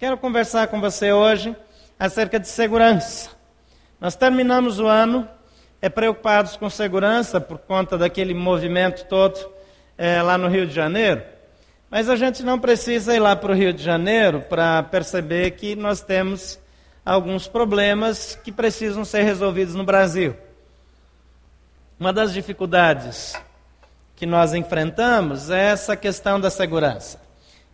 Quero conversar com você hoje acerca de segurança. Nós terminamos o ano é, preocupados com segurança por conta daquele movimento todo é, lá no Rio de Janeiro. Mas a gente não precisa ir lá para o Rio de Janeiro para perceber que nós temos alguns problemas que precisam ser resolvidos no Brasil. Uma das dificuldades que nós enfrentamos é essa questão da segurança.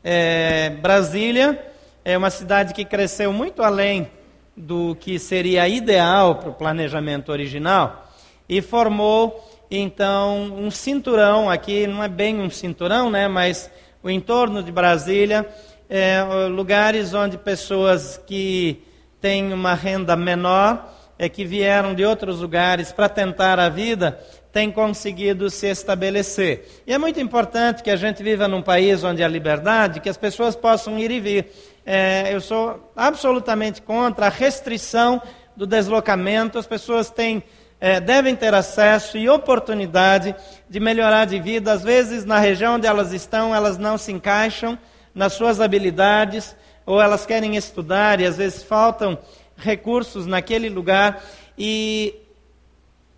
É, Brasília é uma cidade que cresceu muito além do que seria ideal para o planejamento original e formou então um cinturão aqui não é bem um cinturão, né, mas o entorno de Brasília é, lugares onde pessoas que têm uma renda menor, é, que vieram de outros lugares para tentar a vida, têm conseguido se estabelecer. E é muito importante que a gente viva num país onde há liberdade, que as pessoas possam ir e vir. É, eu sou absolutamente contra a restrição do deslocamento, as pessoas têm é, devem ter acesso e oportunidade de melhorar de vida. Às vezes, na região onde elas estão, elas não se encaixam nas suas habilidades, ou elas querem estudar e às vezes faltam recursos naquele lugar. E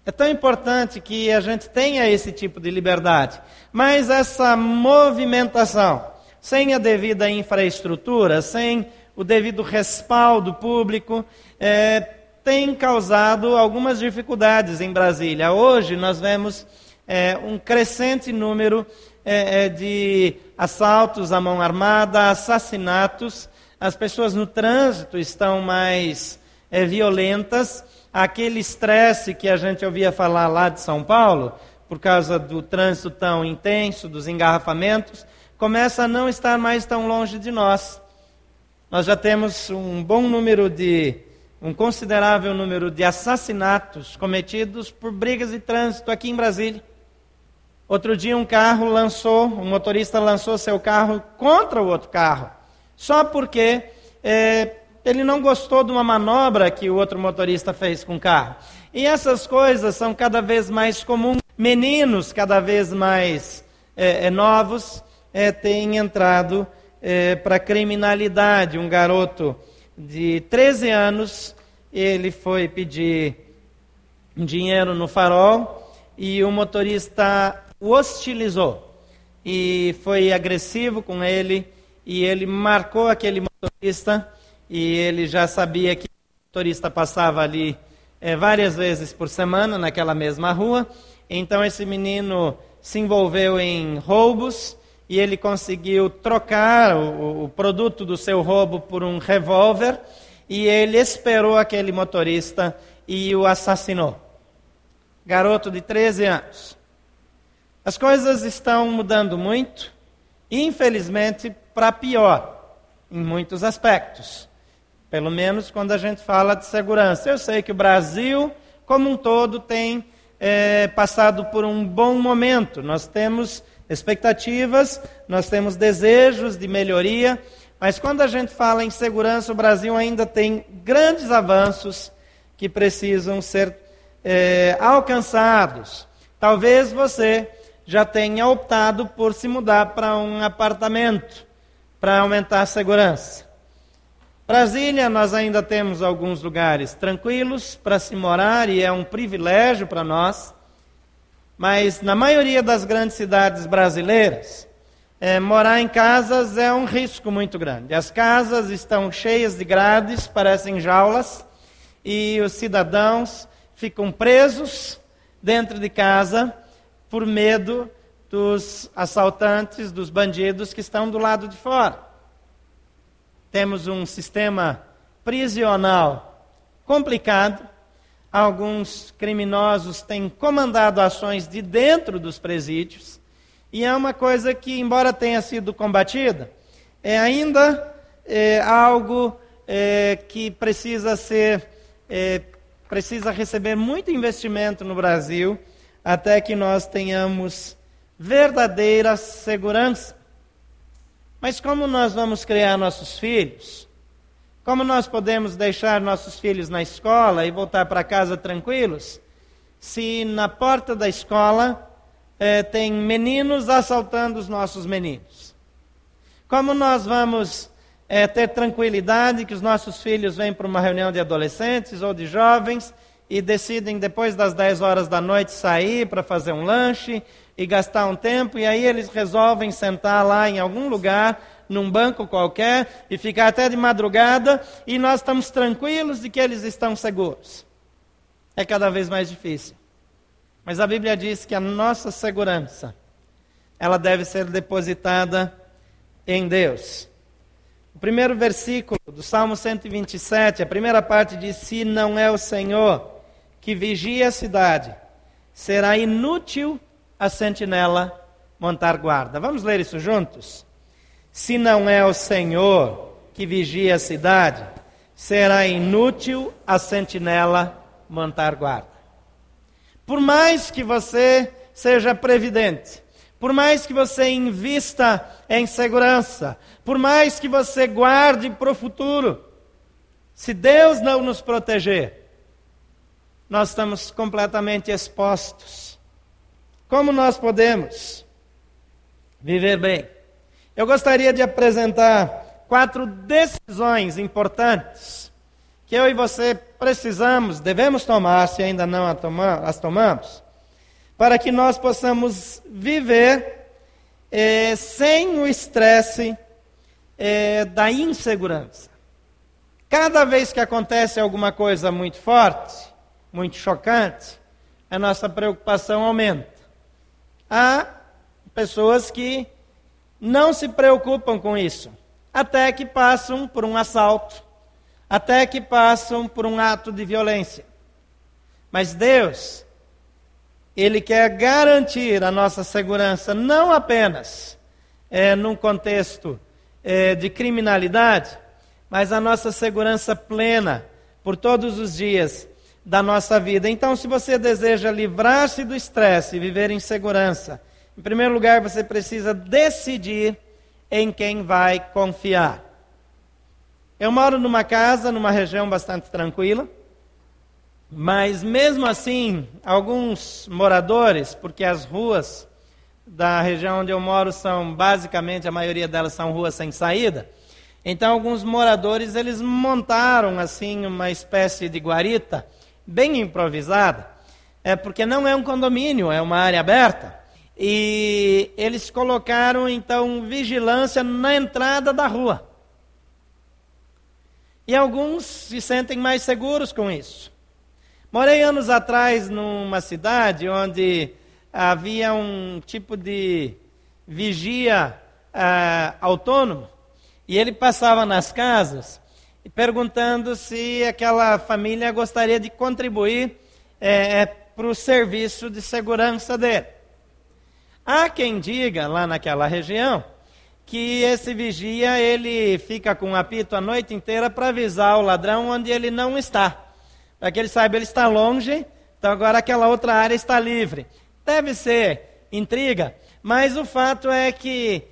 é tão importante que a gente tenha esse tipo de liberdade. Mas essa movimentação, sem a devida infraestrutura, sem o devido respaldo público, é, tem causado algumas dificuldades em Brasília. Hoje nós vemos é, um crescente número é, é, de assaltos à mão armada, assassinatos. As pessoas no trânsito estão mais é, violentas. Aquele estresse que a gente ouvia falar lá de São Paulo, por causa do trânsito tão intenso, dos engarrafamentos, começa a não estar mais tão longe de nós. Nós já temos um bom número de um considerável número de assassinatos cometidos por brigas de trânsito aqui em Brasília. Outro dia um carro lançou, um motorista lançou seu carro contra o outro carro, só porque é, ele não gostou de uma manobra que o outro motorista fez com o carro. E essas coisas são cada vez mais comuns. Meninos cada vez mais é, é, novos é, têm entrado é, para a criminalidade. Um garoto de 13 anos, ele foi pedir dinheiro no farol e o motorista o hostilizou e foi agressivo com ele e ele marcou aquele motorista e ele já sabia que o motorista passava ali é, várias vezes por semana naquela mesma rua. Então esse menino se envolveu em roubos e ele conseguiu trocar o, o produto do seu roubo por um revólver e ele esperou aquele motorista e o assassinou. Garoto de 13 anos. As coisas estão mudando muito, infelizmente para pior, em muitos aspectos. Pelo menos quando a gente fala de segurança. Eu sei que o Brasil, como um todo, tem é, passado por um bom momento. Nós temos expectativas, nós temos desejos de melhoria, mas quando a gente fala em segurança, o Brasil ainda tem grandes avanços que precisam ser é, alcançados. Talvez você já tenha optado por se mudar para um apartamento para aumentar a segurança. Brasília, nós ainda temos alguns lugares tranquilos para se morar e é um privilégio para nós. Mas na maioria das grandes cidades brasileiras, é, morar em casas é um risco muito grande. As casas estão cheias de grades, parecem jaulas, e os cidadãos ficam presos dentro de casa por medo dos assaltantes, dos bandidos que estão do lado de fora. Temos um sistema prisional complicado alguns criminosos têm comandado ações de dentro dos presídios, e é uma coisa que, embora tenha sido combatida, é ainda é, algo é, que precisa ser, é, precisa receber muito investimento no Brasil, até que nós tenhamos verdadeira segurança. Mas como nós vamos criar nossos filhos? Como nós podemos deixar nossos filhos na escola e voltar para casa tranquilos, se na porta da escola eh, tem meninos assaltando os nossos meninos? Como nós vamos é, ter tranquilidade que os nossos filhos vêm para uma reunião de adolescentes ou de jovens e decidem depois das 10 horas da noite sair para fazer um lanche e gastar um tempo, e aí eles resolvem sentar lá em algum lugar, num banco qualquer, e ficar até de madrugada, e nós estamos tranquilos de que eles estão seguros. É cada vez mais difícil. Mas a Bíblia diz que a nossa segurança, ela deve ser depositada em Deus. O primeiro versículo do Salmo 127, a primeira parte diz: Se não é o Senhor que vigia a cidade, será inútil a sentinela montar guarda. Vamos ler isso juntos? Se não é o Senhor que vigia a cidade, será inútil a sentinela montar guarda. Por mais que você seja previdente, por mais que você invista em segurança, por mais que você guarde para o futuro, se Deus não nos proteger, nós estamos completamente expostos. Como nós podemos viver bem? Eu gostaria de apresentar quatro decisões importantes que eu e você precisamos, devemos tomar, se ainda não as tomamos, para que nós possamos viver eh, sem o estresse eh, da insegurança. Cada vez que acontece alguma coisa muito forte, muito chocante, a nossa preocupação aumenta. Há pessoas que não se preocupam com isso, até que passam por um assalto, até que passam por um ato de violência. Mas Deus, Ele quer garantir a nossa segurança não apenas é, num contexto é, de criminalidade, mas a nossa segurança plena por todos os dias da nossa vida. Então, se você deseja livrar-se do estresse e viver em segurança, em primeiro lugar, você precisa decidir em quem vai confiar. Eu moro numa casa, numa região bastante tranquila, mas mesmo assim, alguns moradores, porque as ruas da região onde eu moro são basicamente, a maioria delas são ruas sem saída, então alguns moradores eles montaram assim uma espécie de guarita bem improvisada, é porque não é um condomínio, é uma área aberta. E eles colocaram então vigilância na entrada da rua. E alguns se sentem mais seguros com isso. Morei anos atrás numa cidade onde havia um tipo de vigia uh, autônomo e ele passava nas casas perguntando se aquela família gostaria de contribuir é, é para o serviço de segurança dele. Há quem diga lá naquela região que esse vigia ele fica com um apito a noite inteira para avisar o ladrão onde ele não está, para que ele saiba ele está longe, então agora aquela outra área está livre. Deve ser intriga, mas o fato é que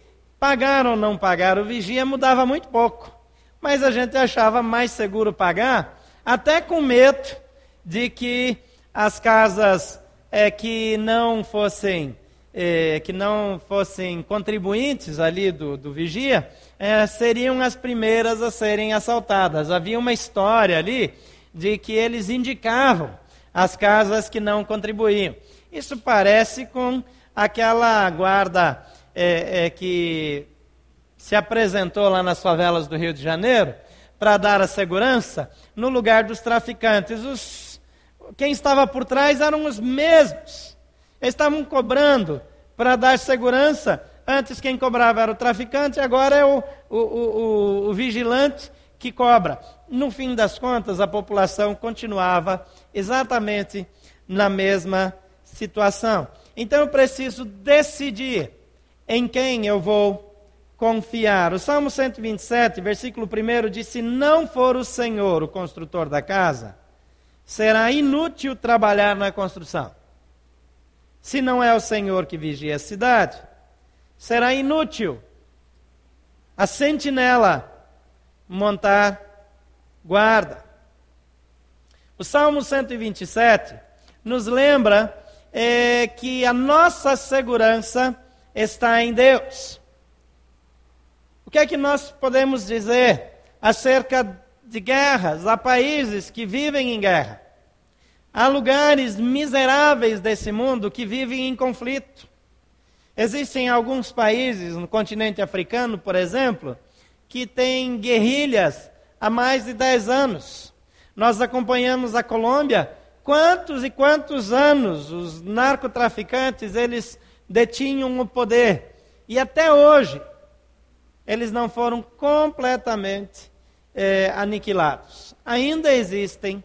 pagar ou não pagar o vigia mudava muito pouco mas a gente achava mais seguro pagar, até com medo de que as casas é, que não fossem é, que não fossem contribuintes ali do, do vigia é, seriam as primeiras a serem assaltadas. Havia uma história ali de que eles indicavam as casas que não contribuíam. Isso parece com aquela guarda é, que se apresentou lá nas favelas do Rio de Janeiro para dar a segurança no lugar dos traficantes. Os, quem estava por trás eram os mesmos. Eles estavam cobrando para dar segurança. Antes quem cobrava era o traficante, agora é o, o, o, o vigilante que cobra. No fim das contas, a população continuava exatamente na mesma situação. Então eu preciso decidir em quem eu vou confiar. O Salmo 127, versículo 1 diz: Se não for o Senhor o construtor da casa, será inútil trabalhar na construção. Se não é o Senhor que vigia a cidade, será inútil a sentinela montar guarda. O Salmo 127 nos lembra é, que a nossa segurança está em Deus. O que é que nós podemos dizer acerca de guerras? Há países que vivem em guerra. Há lugares miseráveis desse mundo que vivem em conflito. Existem alguns países no continente africano, por exemplo, que têm guerrilhas há mais de 10 anos. Nós acompanhamos a Colômbia. Quantos e quantos anos os narcotraficantes eles detinham o poder? E até hoje eles não foram completamente é, aniquilados. Ainda existem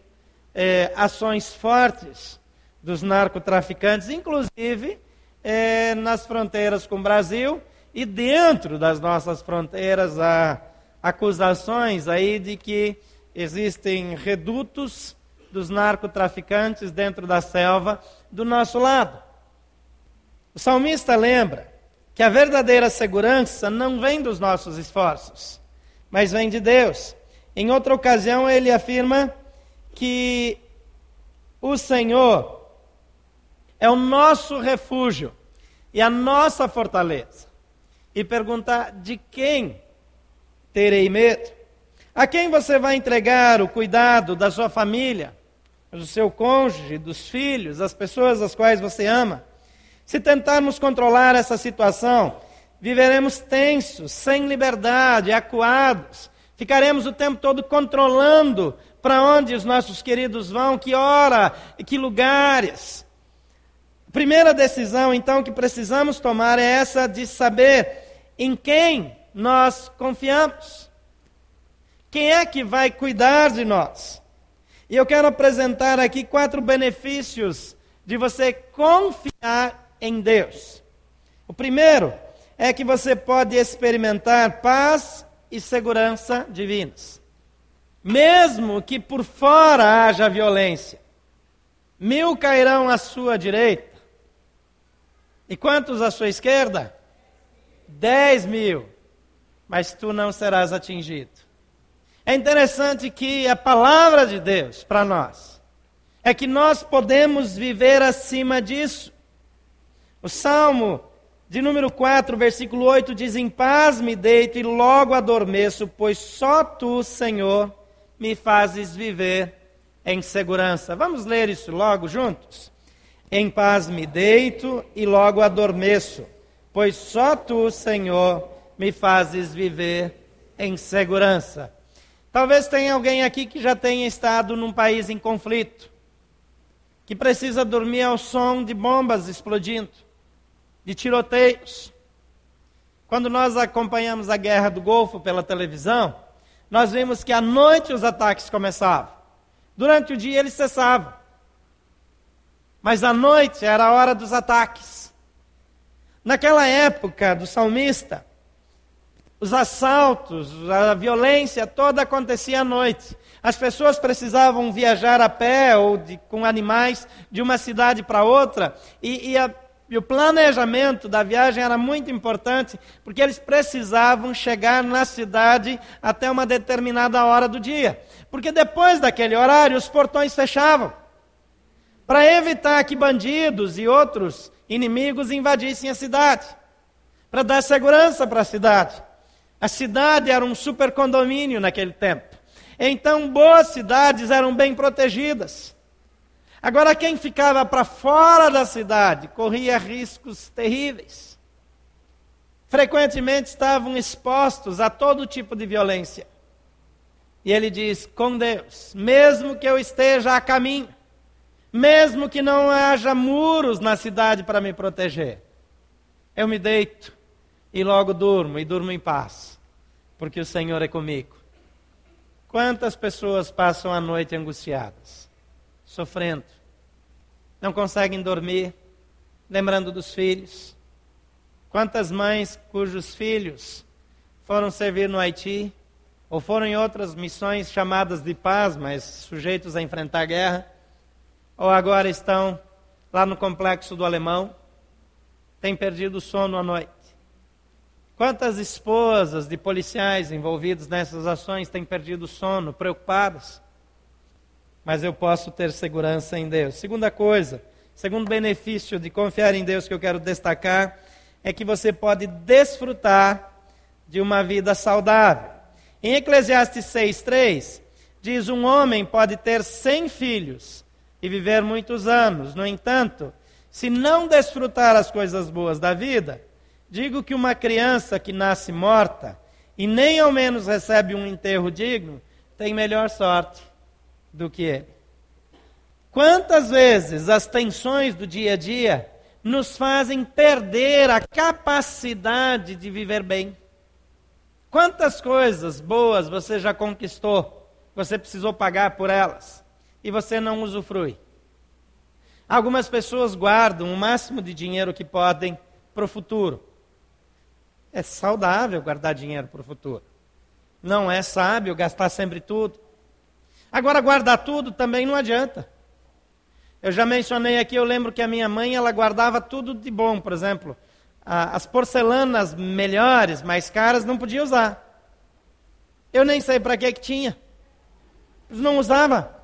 é, ações fortes dos narcotraficantes, inclusive é, nas fronteiras com o Brasil e dentro das nossas fronteiras há acusações aí de que existem redutos dos narcotraficantes dentro da selva do nosso lado. O salmista lembra que a verdadeira segurança não vem dos nossos esforços, mas vem de Deus. Em outra ocasião, ele afirma que o Senhor é o nosso refúgio e a nossa fortaleza. E perguntar: de quem terei medo? A quem você vai entregar o cuidado da sua família, do seu cônjuge, dos filhos, das pessoas as quais você ama? Se tentarmos controlar essa situação, viveremos tensos, sem liberdade, acuados. Ficaremos o tempo todo controlando para onde os nossos queridos vão, que hora, que lugares. A primeira decisão, então, que precisamos tomar é essa de saber em quem nós confiamos. Quem é que vai cuidar de nós? E eu quero apresentar aqui quatro benefícios de você confiar em Deus. O primeiro é que você pode experimentar paz e segurança divinas. Mesmo que por fora haja violência, mil cairão à sua direita, e quantos à sua esquerda? Dez mil, mas tu não serás atingido. É interessante que a palavra de Deus para nós é que nós podemos viver acima disso. O Salmo de número 4, versículo 8 diz: Em paz me deito e logo adormeço, pois só tu, Senhor, me fazes viver em segurança. Vamos ler isso logo juntos? Em paz me deito e logo adormeço, pois só tu, Senhor, me fazes viver em segurança. Talvez tenha alguém aqui que já tenha estado num país em conflito, que precisa dormir ao som de bombas explodindo de tiroteios. Quando nós acompanhamos a guerra do Golfo pela televisão, nós vimos que à noite os ataques começavam. Durante o dia eles cessavam. Mas à noite era a hora dos ataques. Naquela época do salmista, os assaltos, a violência toda acontecia à noite. As pessoas precisavam viajar a pé ou de, com animais de uma cidade para outra, e, e a e o planejamento da viagem era muito importante, porque eles precisavam chegar na cidade até uma determinada hora do dia. Porque depois daquele horário, os portões fechavam. Para evitar que bandidos e outros inimigos invadissem a cidade. Para dar segurança para a cidade. A cidade era um super condomínio naquele tempo. Então, boas cidades eram bem protegidas. Agora, quem ficava para fora da cidade corria riscos terríveis. Frequentemente estavam expostos a todo tipo de violência. E ele diz: com Deus, mesmo que eu esteja a caminho, mesmo que não haja muros na cidade para me proteger, eu me deito e logo durmo, e durmo em paz, porque o Senhor é comigo. Quantas pessoas passam a noite angustiadas? Sofrendo. Não conseguem dormir, lembrando dos filhos. Quantas mães cujos filhos foram servir no Haiti, ou foram em outras missões chamadas de paz, mas sujeitos a enfrentar guerra, ou agora estão lá no complexo do Alemão, têm perdido o sono à noite. Quantas esposas de policiais envolvidos nessas ações têm perdido o sono, preocupadas? Mas eu posso ter segurança em Deus. Segunda coisa, segundo benefício de confiar em Deus que eu quero destacar, é que você pode desfrutar de uma vida saudável. Em Eclesiastes 6,3, diz: Um homem pode ter cem filhos e viver muitos anos. No entanto, se não desfrutar as coisas boas da vida, digo que uma criança que nasce morta e nem ao menos recebe um enterro digno, tem melhor sorte do que ele. Quantas vezes as tensões do dia a dia nos fazem perder a capacidade de viver bem? Quantas coisas boas você já conquistou, você precisou pagar por elas e você não usufrui? Algumas pessoas guardam o máximo de dinheiro que podem para o futuro. É saudável guardar dinheiro para o futuro. Não é sábio gastar sempre tudo. Agora, guardar tudo também não adianta. Eu já mencionei aqui, eu lembro que a minha mãe, ela guardava tudo de bom, por exemplo. as porcelanas melhores, mais caras, não podia usar. Eu nem sei para que que tinha. Não usava.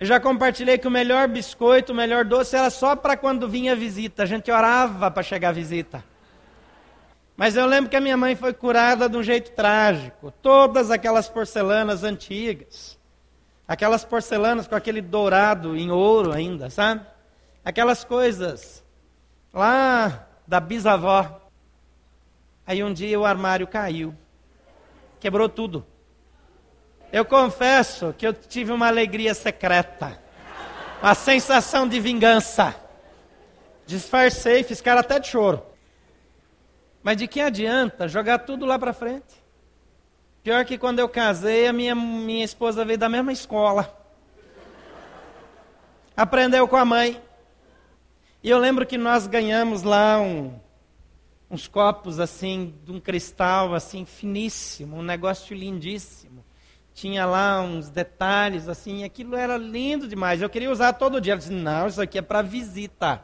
Eu já compartilhei que o melhor biscoito, o melhor doce era só para quando vinha visita. A gente orava para chegar a visita. Mas eu lembro que a minha mãe foi curada de um jeito trágico. Todas aquelas porcelanas antigas, aquelas porcelanas com aquele dourado em ouro ainda, sabe? Aquelas coisas lá da bisavó. Aí um dia o armário caiu, quebrou tudo. Eu confesso que eu tive uma alegria secreta, uma sensação de vingança. Disfarcei, fiz cara até de choro. Mas de que adianta jogar tudo lá para frente? Pior que quando eu casei, a minha, minha esposa veio da mesma escola. Aprendeu com a mãe. E eu lembro que nós ganhamos lá um, uns copos assim, de um cristal assim finíssimo, um negócio lindíssimo. Tinha lá uns detalhes assim, aquilo era lindo demais. Eu queria usar todo dia. Ela disse: "Não, isso aqui é para visita".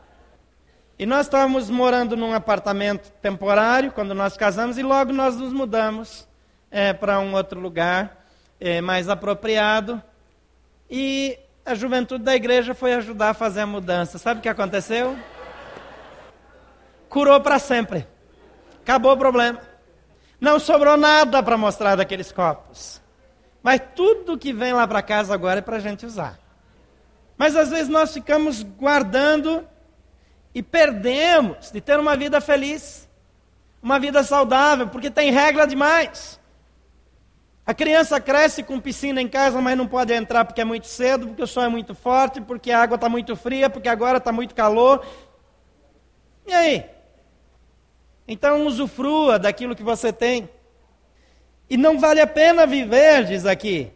E nós estávamos morando num apartamento temporário quando nós casamos e logo nós nos mudamos é, para um outro lugar é, mais apropriado. E a juventude da igreja foi ajudar a fazer a mudança. Sabe o que aconteceu? Curou para sempre. Acabou o problema. Não sobrou nada para mostrar daqueles copos. Mas tudo que vem lá para casa agora é para a gente usar. Mas às vezes nós ficamos guardando e perdemos de ter uma vida feliz, uma vida saudável, porque tem regra demais. A criança cresce com piscina em casa, mas não pode entrar porque é muito cedo, porque o sol é muito forte, porque a água está muito fria, porque agora está muito calor. E aí? Então usufrua daquilo que você tem. E não vale a pena viver, diz aqui.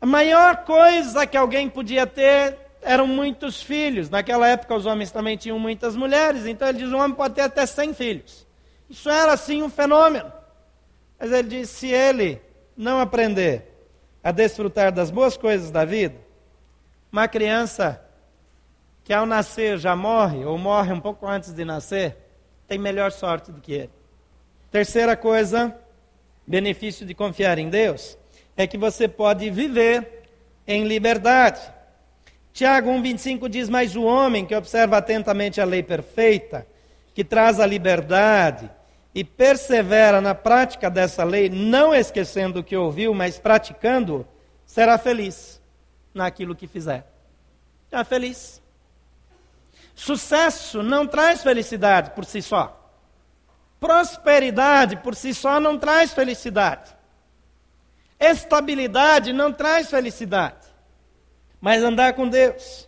A maior coisa que alguém podia ter eram muitos filhos. Naquela época os homens também tinham muitas mulheres, então ele diz: um homem pode ter até 100 filhos. Isso era assim um fenômeno. Mas ele diz: se ele não aprender a desfrutar das boas coisas da vida, uma criança que ao nascer já morre, ou morre um pouco antes de nascer, tem melhor sorte do que ele. Terceira coisa, benefício de confiar em Deus, é que você pode viver em liberdade. Tiago 1,25 diz: Mas o homem que observa atentamente a lei perfeita, que traz a liberdade, e persevera na prática dessa lei, não esquecendo o que ouviu, mas praticando, será feliz naquilo que fizer. Será feliz. Sucesso não traz felicidade por si só. Prosperidade por si só não traz felicidade. Estabilidade não traz felicidade mas andar com Deus.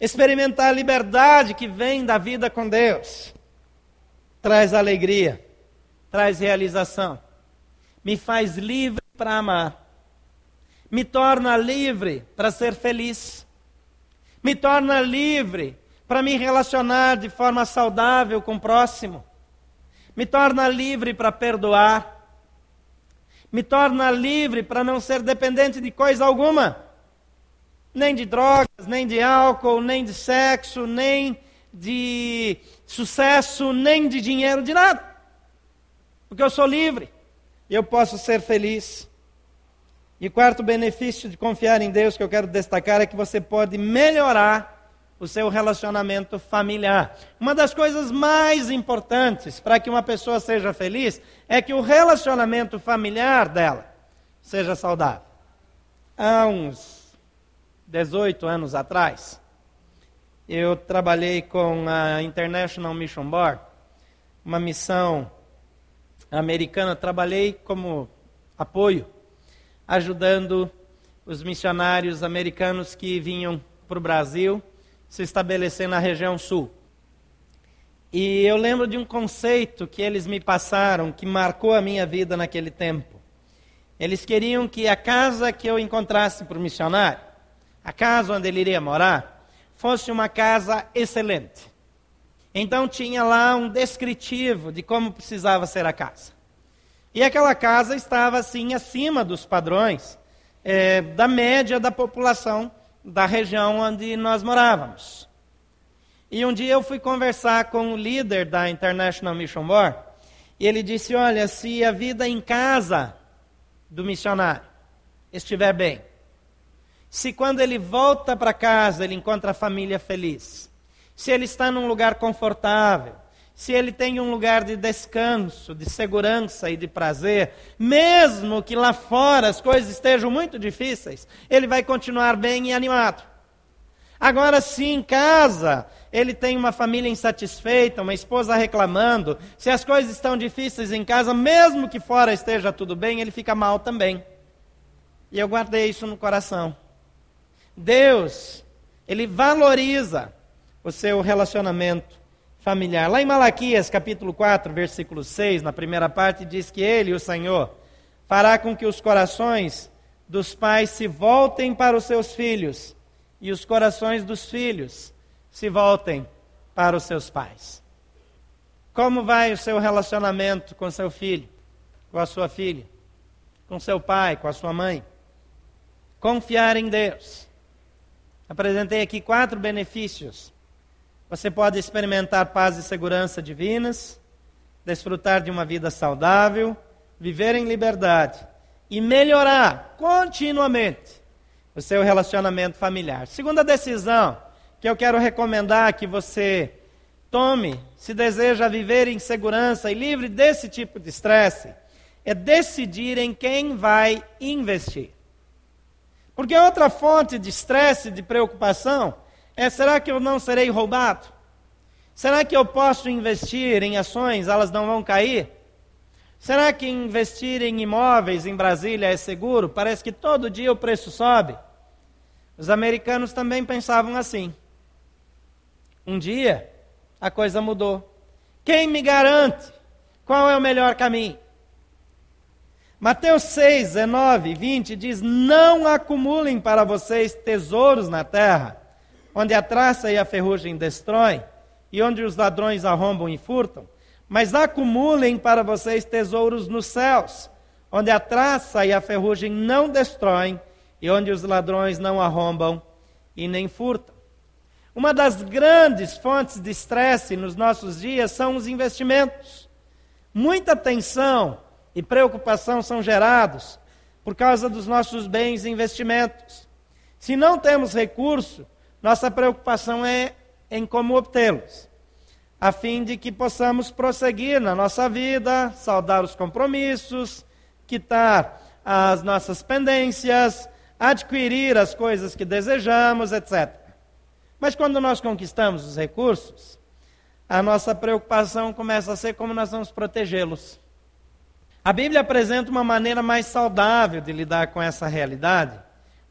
Experimentar a liberdade que vem da vida com Deus. Traz alegria, traz realização. Me faz livre para amar. Me torna livre para ser feliz. Me torna livre para me relacionar de forma saudável com o próximo. Me torna livre para perdoar. Me torna livre para não ser dependente de coisa alguma nem de drogas, nem de álcool, nem de sexo, nem de sucesso, nem de dinheiro, de nada. Porque eu sou livre e eu posso ser feliz. E quarto benefício de confiar em Deus que eu quero destacar é que você pode melhorar o seu relacionamento familiar. Uma das coisas mais importantes para que uma pessoa seja feliz é que o relacionamento familiar dela seja saudável. Há uns 18 anos atrás, eu trabalhei com a International Mission Board, uma missão americana. Trabalhei como apoio, ajudando os missionários americanos que vinham para o Brasil se estabelecer na região sul. E eu lembro de um conceito que eles me passaram que marcou a minha vida naquele tempo. Eles queriam que a casa que eu encontrasse para o missionário, a casa onde ele iria morar, fosse uma casa excelente. Então tinha lá um descritivo de como precisava ser a casa. E aquela casa estava assim acima dos padrões é, da média da população da região onde nós morávamos. E um dia eu fui conversar com o líder da International Mission Board, e ele disse: Olha, se a vida em casa do missionário estiver bem, se quando ele volta para casa ele encontra a família feliz, se ele está num lugar confortável, se ele tem um lugar de descanso, de segurança e de prazer, mesmo que lá fora as coisas estejam muito difíceis, ele vai continuar bem e animado. Agora, se em casa ele tem uma família insatisfeita, uma esposa reclamando, se as coisas estão difíceis em casa, mesmo que fora esteja tudo bem, ele fica mal também. E eu guardei isso no coração. Deus, ele valoriza o seu relacionamento familiar. Lá em Malaquias, capítulo 4, versículo 6, na primeira parte, diz que ele, o Senhor, fará com que os corações dos pais se voltem para os seus filhos e os corações dos filhos se voltem para os seus pais. Como vai o seu relacionamento com seu filho, com a sua filha, com seu pai, com a sua mãe? Confiar em Deus. Apresentei aqui quatro benefícios você pode experimentar paz e segurança divinas, desfrutar de uma vida saudável, viver em liberdade e melhorar continuamente o seu relacionamento familiar. Segunda decisão que eu quero recomendar que você tome, se deseja viver em segurança e livre desse tipo de estresse, é decidir em quem vai investir. Porque outra fonte de estresse, de preocupação, é: será que eu não serei roubado? Será que eu posso investir em ações, elas não vão cair? Será que investir em imóveis em Brasília é seguro? Parece que todo dia o preço sobe. Os americanos também pensavam assim. Um dia, a coisa mudou. Quem me garante qual é o melhor caminho? Mateus 6, 19 e 20 diz: Não acumulem para vocês tesouros na terra onde a traça e a ferrugem destroem, e onde os ladrões arrombam e furtam, mas acumulem para vocês tesouros nos céus, onde a traça e a ferrugem não destroem, e onde os ladrões não arrombam e nem furtam. Uma das grandes fontes de estresse nos nossos dias são os investimentos. Muita tensão e preocupação são gerados por causa dos nossos bens e investimentos. Se não temos recurso, nossa preocupação é em como obtê-los, a fim de que possamos prosseguir na nossa vida, saldar os compromissos, quitar as nossas pendências, adquirir as coisas que desejamos, etc. Mas quando nós conquistamos os recursos, a nossa preocupação começa a ser como nós vamos protegê-los. A Bíblia apresenta uma maneira mais saudável de lidar com essa realidade,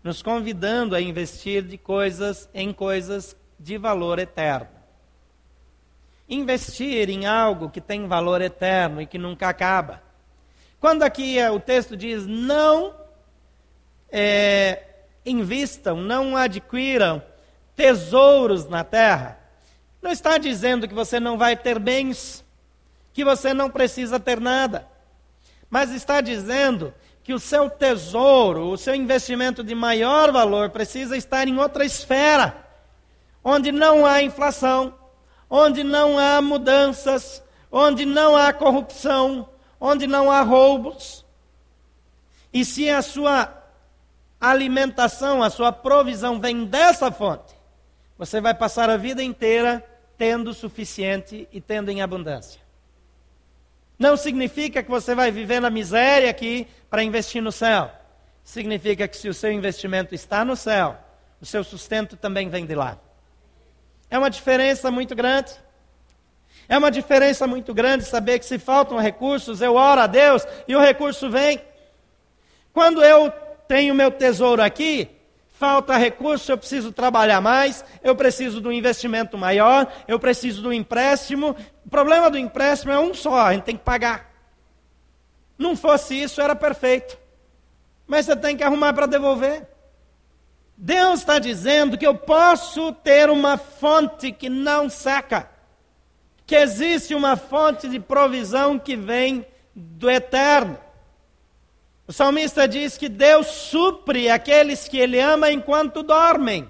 nos convidando a investir de coisas em coisas de valor eterno. Investir em algo que tem valor eterno e que nunca acaba. Quando aqui é, o texto diz não é, invistam, não adquiram tesouros na terra, não está dizendo que você não vai ter bens, que você não precisa ter nada, mas está dizendo que o seu tesouro, o seu investimento de maior valor precisa estar em outra esfera, onde não há inflação, onde não há mudanças, onde não há corrupção, onde não há roubos. E se a sua alimentação, a sua provisão vem dessa fonte, você vai passar a vida inteira tendo o suficiente e tendo em abundância. Não significa que você vai viver na miséria aqui para investir no céu. Significa que se o seu investimento está no céu, o seu sustento também vem de lá. É uma diferença muito grande. É uma diferença muito grande saber que se faltam recursos, eu oro a Deus e o recurso vem. Quando eu tenho meu tesouro aqui, falta recurso, eu preciso trabalhar mais, eu preciso de um investimento maior, eu preciso do empréstimo. O problema do empréstimo é um só, a gente tem que pagar. Não fosse isso, era perfeito. Mas você tem que arrumar para devolver. Deus está dizendo que eu posso ter uma fonte que não seca, que existe uma fonte de provisão que vem do eterno. O salmista diz que Deus supre aqueles que Ele ama enquanto dormem.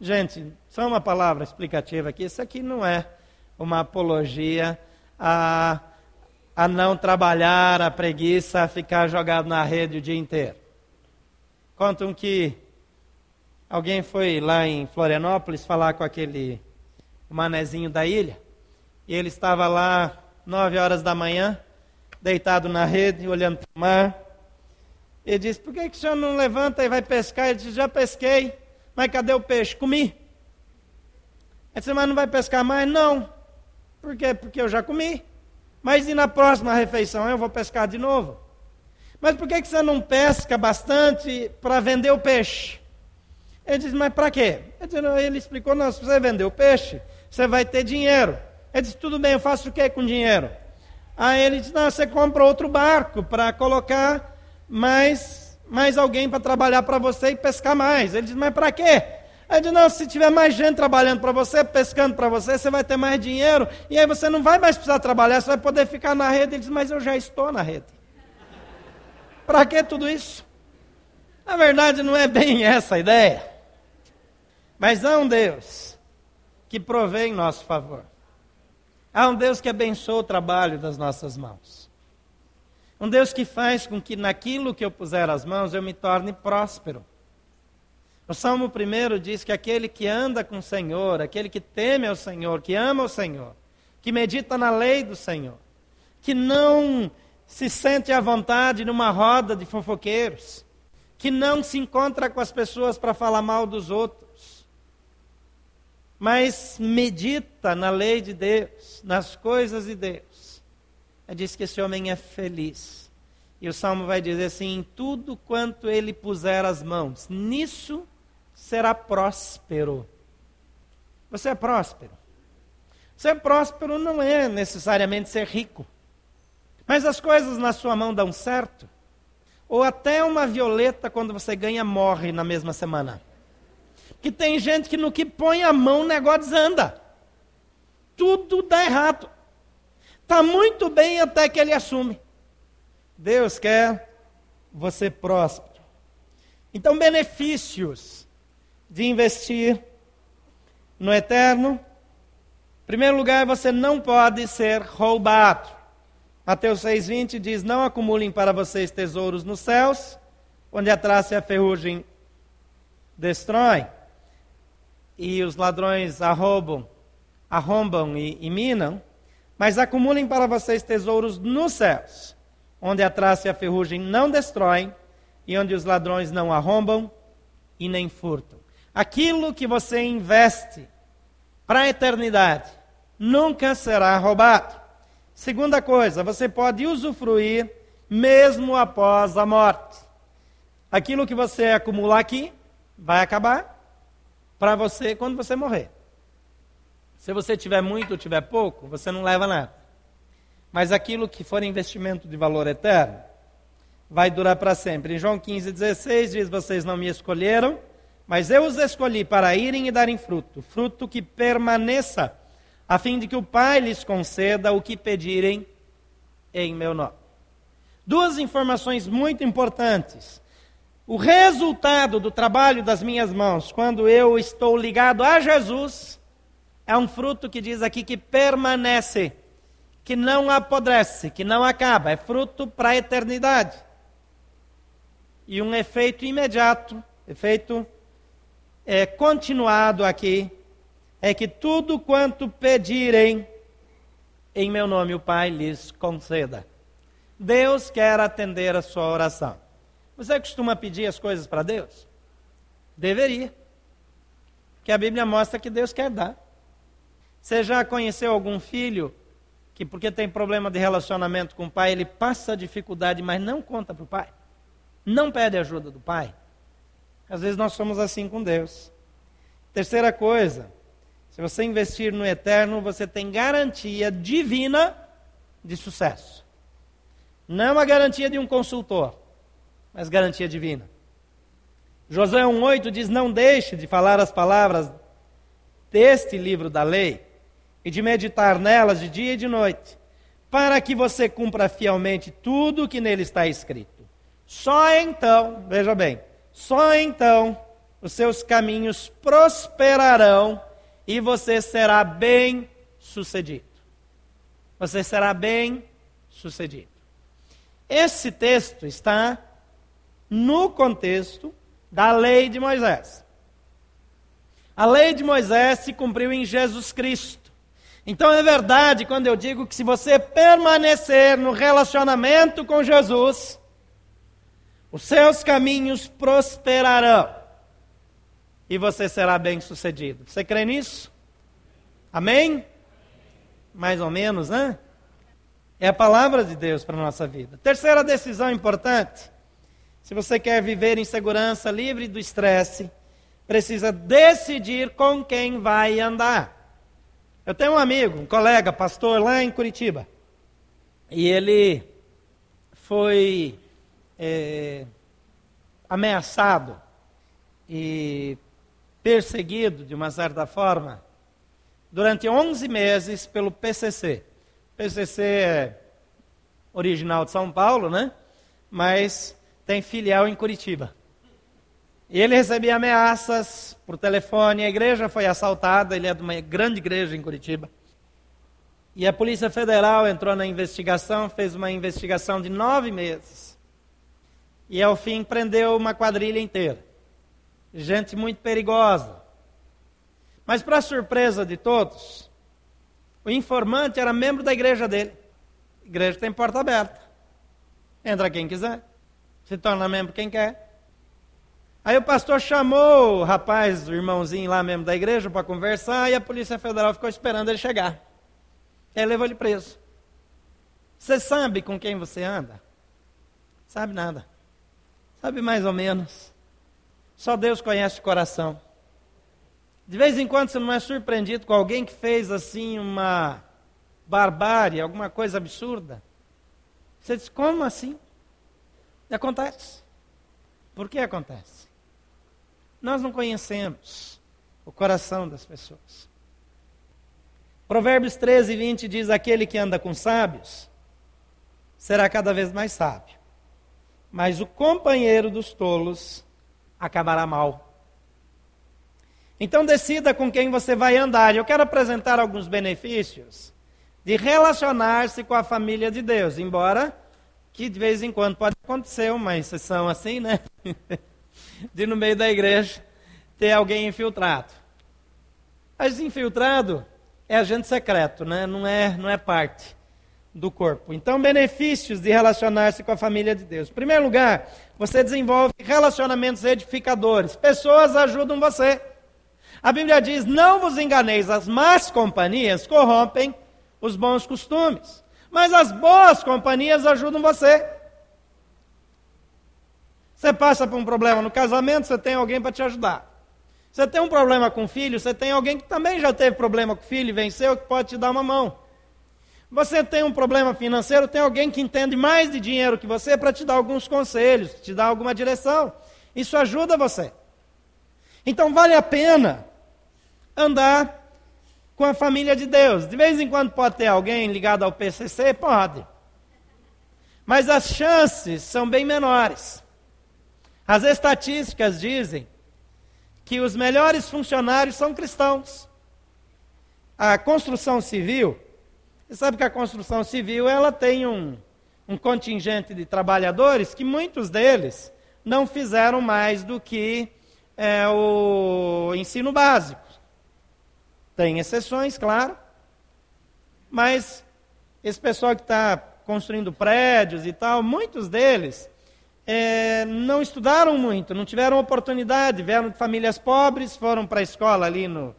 Gente, só uma palavra explicativa aqui. Isso aqui não é uma apologia a, a não trabalhar, a preguiça, a ficar jogado na rede o dia inteiro. Contam que Alguém foi lá em Florianópolis falar com aquele manezinho da ilha, e ele estava lá nove horas da manhã, deitado na rede, olhando para o mar. Ele disse: Por que, que o senhor não levanta e vai pescar? Ele disse: Já pesquei, mas cadê o peixe? Comi. Ele disse: Mas não vai pescar mais? Não. Por quê? Porque eu já comi. Mas e na próxima refeição eu vou pescar de novo? Mas por que, que você não pesca bastante para vender o peixe? Ele disse, mas para quê? Ele explicou, não, se você vender o peixe, você vai ter dinheiro. Ele disse, tudo bem, eu faço o que com dinheiro? Aí ele disse, não, você compra outro barco para colocar mais, mais alguém para trabalhar para você e pescar mais. Ele disse, mas para quê? Ele disse, não, se tiver mais gente trabalhando para você, pescando para você, você vai ter mais dinheiro, e aí você não vai mais precisar trabalhar, você vai poder ficar na rede. Ele disse, mas eu já estou na rede. Para que tudo isso? Na verdade, não é bem essa a ideia. Mas há um Deus que provê em nosso favor. Há um Deus que abençoa o trabalho das nossas mãos. Um Deus que faz com que naquilo que eu puser as mãos eu me torne próspero. O Salmo 1 diz que aquele que anda com o Senhor, aquele que teme ao Senhor, que ama o Senhor, que medita na lei do Senhor, que não se sente à vontade numa roda de fofoqueiros, que não se encontra com as pessoas para falar mal dos outros, mas medita na lei de Deus, nas coisas de Deus. Diz que esse homem é feliz. E o salmo vai dizer assim: em tudo quanto ele puser as mãos, nisso será próspero. Você é próspero. Ser próspero não é necessariamente ser rico. Mas as coisas na sua mão dão certo. Ou até uma violeta, quando você ganha, morre na mesma semana que tem gente que no que põe a mão o negócio desanda. Tudo dá errado. Está muito bem até que ele assume. Deus quer você próspero. Então, benefícios de investir no eterno. Em primeiro lugar, você não pode ser roubado. Mateus 6,20 diz: Não acumulem para vocês tesouros nos céus, onde a traça e a ferrugem destroem e os ladrões arrombam, arrombam e, e minam, mas acumulem para vocês tesouros nos céus, onde a traça e a ferrugem não destroem, e onde os ladrões não arrombam e nem furtam. Aquilo que você investe para a eternidade nunca será roubado. Segunda coisa, você pode usufruir mesmo após a morte. Aquilo que você acumular aqui vai acabar, para você quando você morrer. Se você tiver muito ou tiver pouco, você não leva nada. Mas aquilo que for investimento de valor eterno, vai durar para sempre. Em João 15, 16 diz: Vocês não me escolheram, mas eu os escolhi para irem e darem fruto, fruto que permaneça, a fim de que o Pai lhes conceda o que pedirem em meu nome. Duas informações muito importantes o resultado do trabalho das minhas mãos, quando eu estou ligado a Jesus, é um fruto que diz aqui que permanece, que não apodrece, que não acaba, é fruto para a eternidade. E um efeito imediato, efeito é, continuado aqui é que tudo quanto pedirem em meu nome o Pai lhes conceda. Deus quer atender a sua oração. Você costuma pedir as coisas para Deus? Deveria. Que a Bíblia mostra que Deus quer dar. Você já conheceu algum filho que, porque tem problema de relacionamento com o pai, ele passa dificuldade, mas não conta para o pai? Não pede ajuda do pai? Às vezes nós somos assim com Deus. Terceira coisa, se você investir no eterno, você tem garantia divina de sucesso. Não é uma garantia de um consultor, mas garantia divina. Josué 1,8 diz: Não deixe de falar as palavras deste livro da lei e de meditar nelas de dia e de noite, para que você cumpra fielmente tudo o que nele está escrito. Só então, veja bem, só então os seus caminhos prosperarão e você será bem sucedido. Você será bem sucedido. Esse texto está no contexto da lei de Moisés. A lei de Moisés se cumpriu em Jesus Cristo. Então é verdade quando eu digo que se você permanecer no relacionamento com Jesus, os seus caminhos prosperarão e você será bem sucedido. Você crê nisso? Amém? Mais ou menos, né? É a palavra de Deus para a nossa vida. Terceira decisão importante. Se você quer viver em segurança, livre do estresse, precisa decidir com quem vai andar. Eu tenho um amigo, um colega, pastor lá em Curitiba. E ele foi é, ameaçado e perseguido, de uma certa forma, durante 11 meses pelo PCC. PCC é original de São Paulo, né? Mas tem filial em Curitiba. E ele recebia ameaças por telefone, a igreja foi assaltada, ele é de uma grande igreja em Curitiba. E a Polícia Federal entrou na investigação, fez uma investigação de nove meses. E ao fim prendeu uma quadrilha inteira gente muito perigosa. Mas, para surpresa de todos, o informante era membro da igreja dele. A igreja tem porta aberta. Entra quem quiser. Se torna membro quem quer. Aí o pastor chamou o rapaz, o irmãozinho lá mesmo da igreja, para conversar, e a Polícia Federal ficou esperando ele chegar. Ele levou ele preso. Você sabe com quem você anda? Sabe nada. Sabe mais ou menos. Só Deus conhece o coração. De vez em quando você não é surpreendido com alguém que fez assim uma barbárie, alguma coisa absurda. Você diz, como assim? Acontece. Por que acontece? Nós não conhecemos o coração das pessoas. Provérbios 13, 20 diz: Aquele que anda com sábios será cada vez mais sábio, mas o companheiro dos tolos acabará mal. Então decida com quem você vai andar. Eu quero apresentar alguns benefícios de relacionar-se com a família de Deus, embora que de vez em quando pode acontecer uma exceção assim, né? de no meio da igreja ter alguém infiltrado. Mas infiltrado é agente secreto, né? não, é, não é parte do corpo. Então, benefícios de relacionar-se com a família de Deus. Em primeiro lugar, você desenvolve relacionamentos edificadores. Pessoas ajudam você. A Bíblia diz: Não vos enganeis, as más companhias corrompem os bons costumes. Mas as boas companhias ajudam você. Você passa por um problema no casamento, você tem alguém para te ajudar. Você tem um problema com o filho, você tem alguém que também já teve problema com o filho e venceu, que pode te dar uma mão. Você tem um problema financeiro, tem alguém que entende mais de dinheiro que você para te dar alguns conselhos, te dar alguma direção. Isso ajuda você. Então vale a pena andar com a família de Deus. De vez em quando pode ter alguém ligado ao PCC? Pode. Mas as chances são bem menores. As estatísticas dizem que os melhores funcionários são cristãos. A construção civil você sabe que a construção civil ela tem um, um contingente de trabalhadores que muitos deles não fizeram mais do que é, o ensino básico. Tem exceções, claro, mas esse pessoal que está construindo prédios e tal, muitos deles é, não estudaram muito, não tiveram oportunidade, vieram de famílias pobres, foram para a escola ali no,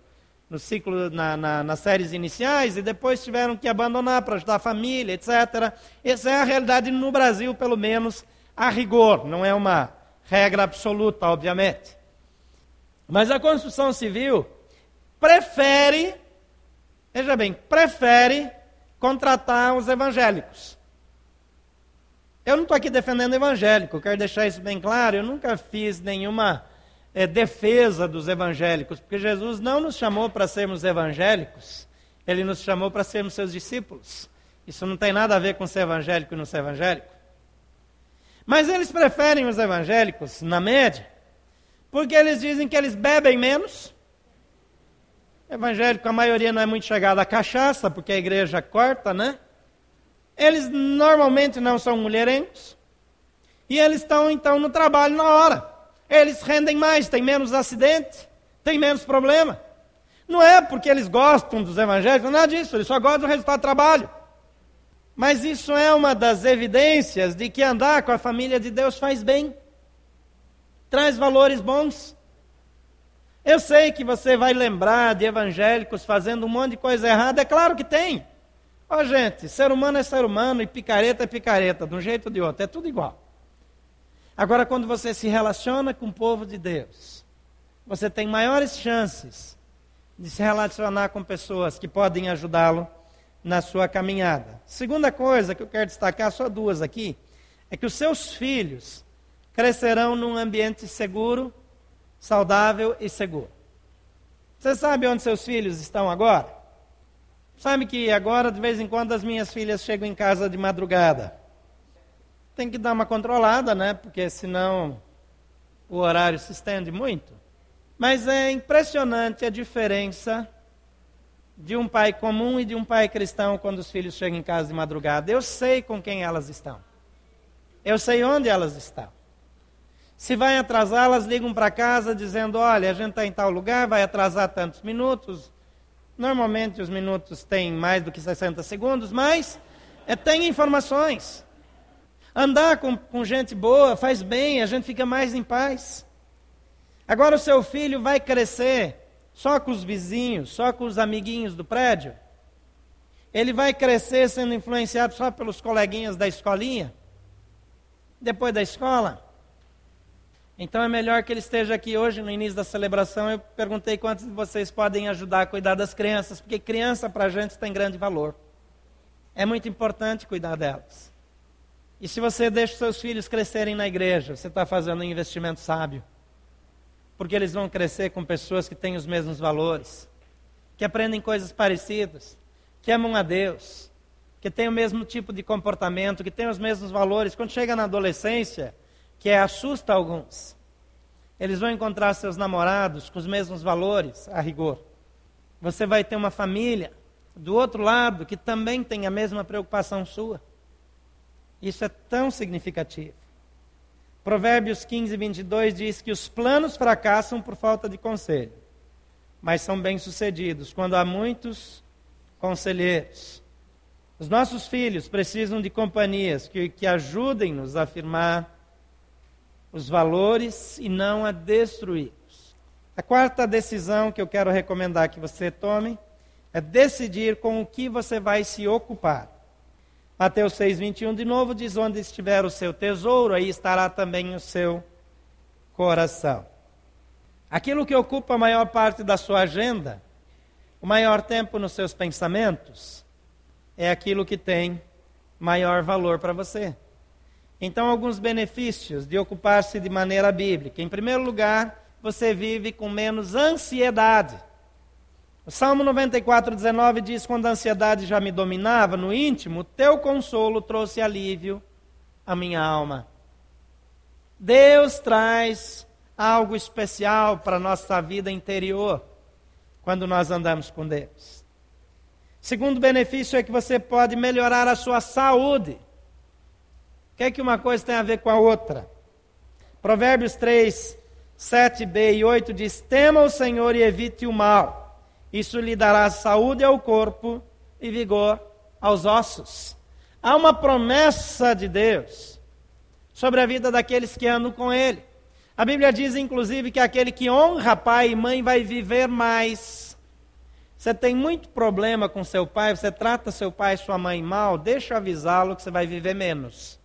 no ciclo, na, na, nas séries iniciais, e depois tiveram que abandonar para ajudar a família, etc. Essa é a realidade no Brasil, pelo menos a rigor, não é uma regra absoluta, obviamente. Mas a construção civil prefere, veja bem, prefere contratar os evangélicos. Eu não estou aqui defendendo evangélico, quero deixar isso bem claro. Eu nunca fiz nenhuma é, defesa dos evangélicos, porque Jesus não nos chamou para sermos evangélicos, ele nos chamou para sermos seus discípulos. Isso não tem nada a ver com ser evangélico e não ser evangélico. Mas eles preferem os evangélicos, na média, porque eles dizem que eles bebem menos. Evangélico, a maioria não é muito chegada à cachaça, porque a igreja corta, né? Eles normalmente não são mulherengos. E eles estão, então, no trabalho na hora. Eles rendem mais, têm menos acidente, têm menos problema. Não é porque eles gostam dos evangélicos, nada disso, eles só gostam do resultado do trabalho. Mas isso é uma das evidências de que andar com a família de Deus faz bem, traz valores bons. Eu sei que você vai lembrar de evangélicos fazendo um monte de coisa errada, é claro que tem. Ó, gente, ser humano é ser humano e picareta é picareta, de um jeito ou de outro, é tudo igual. Agora, quando você se relaciona com o povo de Deus, você tem maiores chances de se relacionar com pessoas que podem ajudá-lo na sua caminhada. Segunda coisa que eu quero destacar, só duas aqui, é que os seus filhos crescerão num ambiente seguro, saudável e seguro. Você sabe onde seus filhos estão agora? Sabe que agora, de vez em quando, as minhas filhas chegam em casa de madrugada. Tem que dar uma controlada, né? Porque senão o horário se estende muito. Mas é impressionante a diferença de um pai comum e de um pai cristão quando os filhos chegam em casa de madrugada. Eu sei com quem elas estão. Eu sei onde elas estão. Se vai atrasar, elas ligam para casa dizendo: Olha, a gente está em tal lugar, vai atrasar tantos minutos, Normalmente os minutos têm mais do que 60 segundos, mas é, tem informações. Andar com, com gente boa faz bem, a gente fica mais em paz. Agora o seu filho vai crescer só com os vizinhos, só com os amiguinhos do prédio. Ele vai crescer sendo influenciado só pelos coleguinhas da escolinha. Depois da escola, então é melhor que ele esteja aqui hoje, no início da celebração. Eu perguntei quantos de vocês podem ajudar a cuidar das crianças, porque criança para a gente tem grande valor. É muito importante cuidar delas. E se você deixa seus filhos crescerem na igreja, você está fazendo um investimento sábio. Porque eles vão crescer com pessoas que têm os mesmos valores, que aprendem coisas parecidas, que amam a Deus, que têm o mesmo tipo de comportamento, que têm os mesmos valores. Quando chega na adolescência, que assusta alguns. Eles vão encontrar seus namorados com os mesmos valores, a rigor. Você vai ter uma família do outro lado que também tem a mesma preocupação sua. Isso é tão significativo. Provérbios 15, 22 diz que os planos fracassam por falta de conselho, mas são bem-sucedidos quando há muitos conselheiros. Os nossos filhos precisam de companhias que, que ajudem-nos a afirmar os valores e não a destruí-los. A quarta decisão que eu quero recomendar que você tome é decidir com o que você vai se ocupar. Mateus 6:21 de novo diz: Onde estiver o seu tesouro, aí estará também o seu coração. Aquilo que ocupa a maior parte da sua agenda, o maior tempo nos seus pensamentos, é aquilo que tem maior valor para você. Então, alguns benefícios de ocupar-se de maneira bíblica. Em primeiro lugar, você vive com menos ansiedade. O Salmo 94, 19 diz: Quando a ansiedade já me dominava no íntimo, teu consolo trouxe alívio à minha alma. Deus traz algo especial para a nossa vida interior quando nós andamos com Deus. Segundo benefício é que você pode melhorar a sua saúde. O que é que uma coisa tem a ver com a outra? Provérbios 3, 7b e 8 diz: Tema o Senhor e evite o mal. Isso lhe dará saúde ao corpo e vigor aos ossos. Há uma promessa de Deus sobre a vida daqueles que andam com Ele. A Bíblia diz, inclusive, que aquele que honra pai e mãe vai viver mais. Você tem muito problema com seu pai, você trata seu pai e sua mãe mal, deixa avisá-lo que você vai viver menos.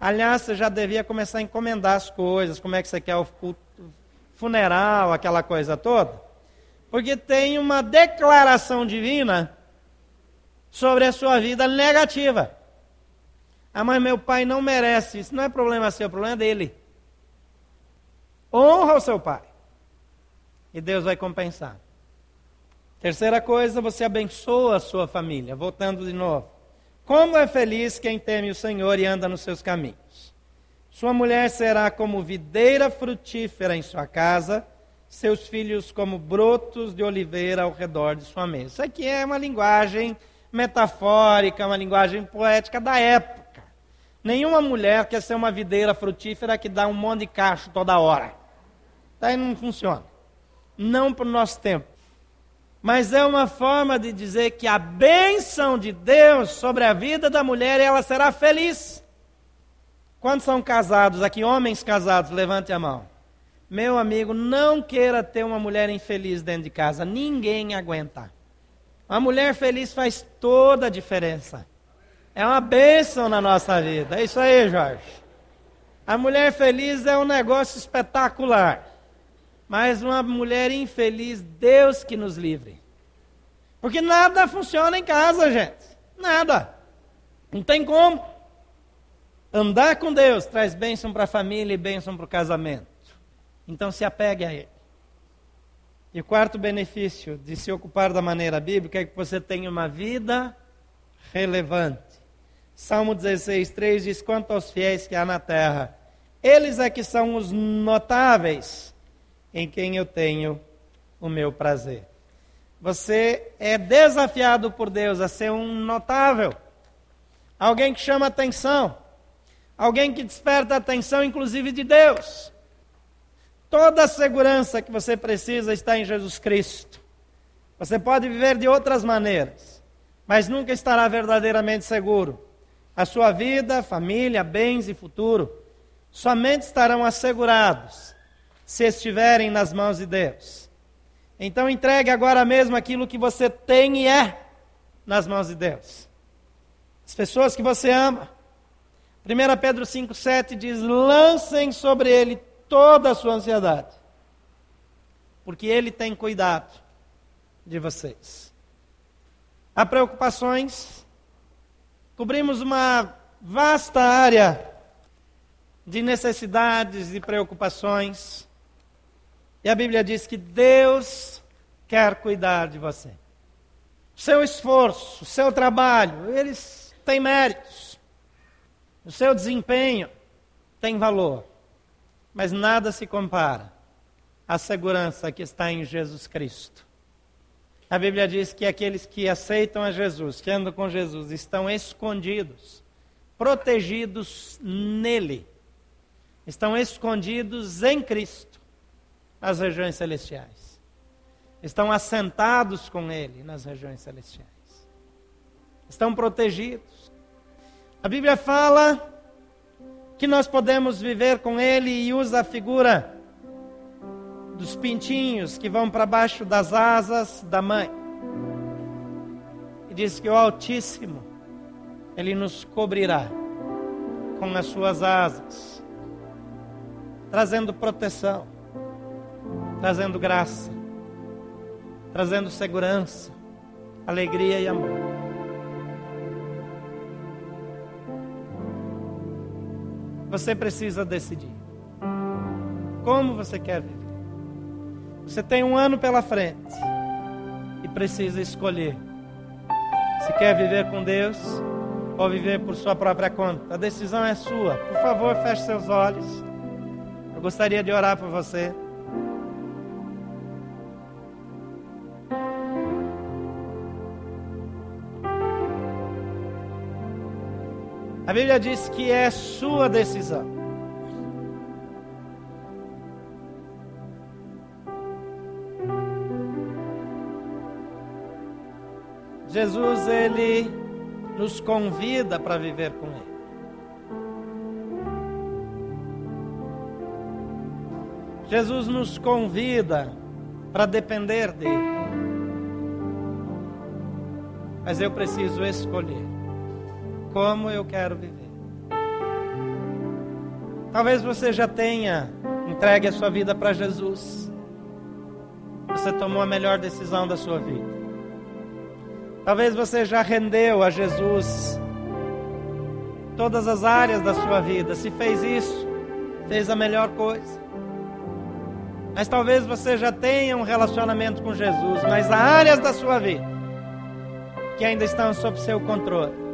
Aliás, você já devia começar a encomendar as coisas, como é que você quer o funeral, aquela coisa toda. Porque tem uma declaração divina sobre a sua vida negativa. Ah, mas meu pai não merece. Isso não é problema seu, é problema dele. Honra o seu pai. E Deus vai compensar. Terceira coisa, você abençoa a sua família. Voltando de novo. Como é feliz quem teme o Senhor e anda nos seus caminhos. Sua mulher será como videira frutífera em sua casa, seus filhos como brotos de oliveira ao redor de sua mesa. Isso aqui é uma linguagem metafórica, uma linguagem poética da época. Nenhuma mulher quer ser uma videira frutífera que dá um monte de cacho toda hora. Daí não funciona. Não para o nosso tempo. Mas é uma forma de dizer que a bênção de Deus sobre a vida da mulher, ela será feliz. Quantos são casados aqui, homens casados? Levante a mão. Meu amigo, não queira ter uma mulher infeliz dentro de casa. Ninguém aguenta. Uma mulher feliz faz toda a diferença. É uma bênção na nossa vida. É isso aí, Jorge. A mulher feliz é um negócio espetacular. Mas uma mulher infeliz, Deus que nos livre. Porque nada funciona em casa, gente. Nada. Não tem como. Andar com Deus traz bênção para a família e bênção para o casamento. Então se apegue a Ele. E o quarto benefício de se ocupar da maneira bíblica é que você tenha uma vida relevante. Salmo 16, 3 diz: Quanto aos fiéis que há na terra, eles é que são os notáveis em quem eu tenho o meu prazer. Você é desafiado por Deus a ser um notável, alguém que chama atenção, alguém que desperta a atenção, inclusive de Deus. Toda a segurança que você precisa está em Jesus Cristo. Você pode viver de outras maneiras, mas nunca estará verdadeiramente seguro. A sua vida, família, bens e futuro somente estarão assegurados se estiverem nas mãos de Deus. Então entregue agora mesmo aquilo que você tem e é nas mãos de Deus. As pessoas que você ama. 1 Pedro 5,7 diz: lancem sobre ele toda a sua ansiedade, porque ele tem cuidado de vocês. Há preocupações, cobrimos uma vasta área de necessidades e preocupações. E a Bíblia diz que Deus quer cuidar de você. Seu esforço, seu trabalho, eles têm méritos. O seu desempenho tem valor. Mas nada se compara à segurança que está em Jesus Cristo. A Bíblia diz que aqueles que aceitam a Jesus, que andam com Jesus, estão escondidos, protegidos nele. Estão escondidos em Cristo nas regiões celestiais. Estão assentados com Ele nas regiões celestiais. Estão protegidos. A Bíblia fala que nós podemos viver com Ele e usa a figura dos pintinhos que vão para baixo das asas da mãe. E diz que o Altíssimo, Ele nos cobrirá com as suas asas, trazendo proteção trazendo graça, trazendo segurança, alegria e amor. Você precisa decidir como você quer viver. Você tem um ano pela frente e precisa escolher se quer viver com Deus ou viver por sua própria conta. A decisão é sua. Por favor, feche seus olhos. Eu gostaria de orar por você. Bíblia diz que é sua decisão. Jesus ele nos convida para viver com ele. Jesus nos convida para depender dele. Mas eu preciso escolher como eu quero viver. Talvez você já tenha entregue a sua vida para Jesus. Você tomou a melhor decisão da sua vida. Talvez você já rendeu a Jesus todas as áreas da sua vida. Se fez isso, fez a melhor coisa. Mas talvez você já tenha um relacionamento com Jesus, mas há áreas da sua vida que ainda estão sob seu controle.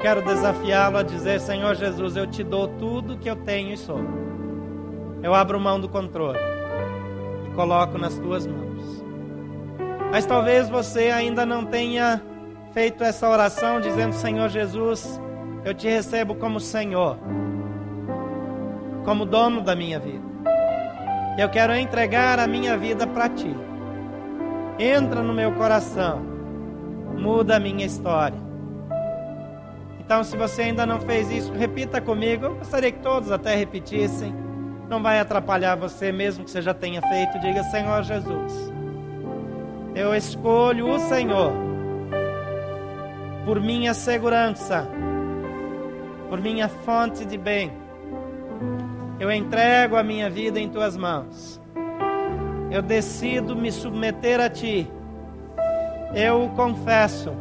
Quero desafiá-lo a dizer: Senhor Jesus, eu te dou tudo que eu tenho e sou. Eu abro mão do controle e coloco nas tuas mãos. Mas talvez você ainda não tenha feito essa oração dizendo: Senhor Jesus, eu te recebo como Senhor, como dono da minha vida. Eu quero entregar a minha vida para ti. Entra no meu coração, muda a minha história. Então, se você ainda não fez isso, repita comigo. Eu gostaria que todos até repetissem. Não vai atrapalhar você, mesmo que você já tenha feito. Diga: Senhor Jesus, eu escolho o Senhor por minha segurança, por minha fonte de bem eu entrego a minha vida em tuas mãos. Eu decido me submeter a ti. Eu o confesso.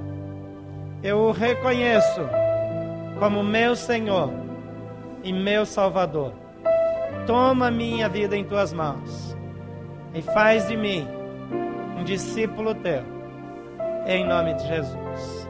Eu o reconheço como meu Senhor e meu Salvador. Toma minha vida em tuas mãos e faz de mim um discípulo teu. Em nome de Jesus.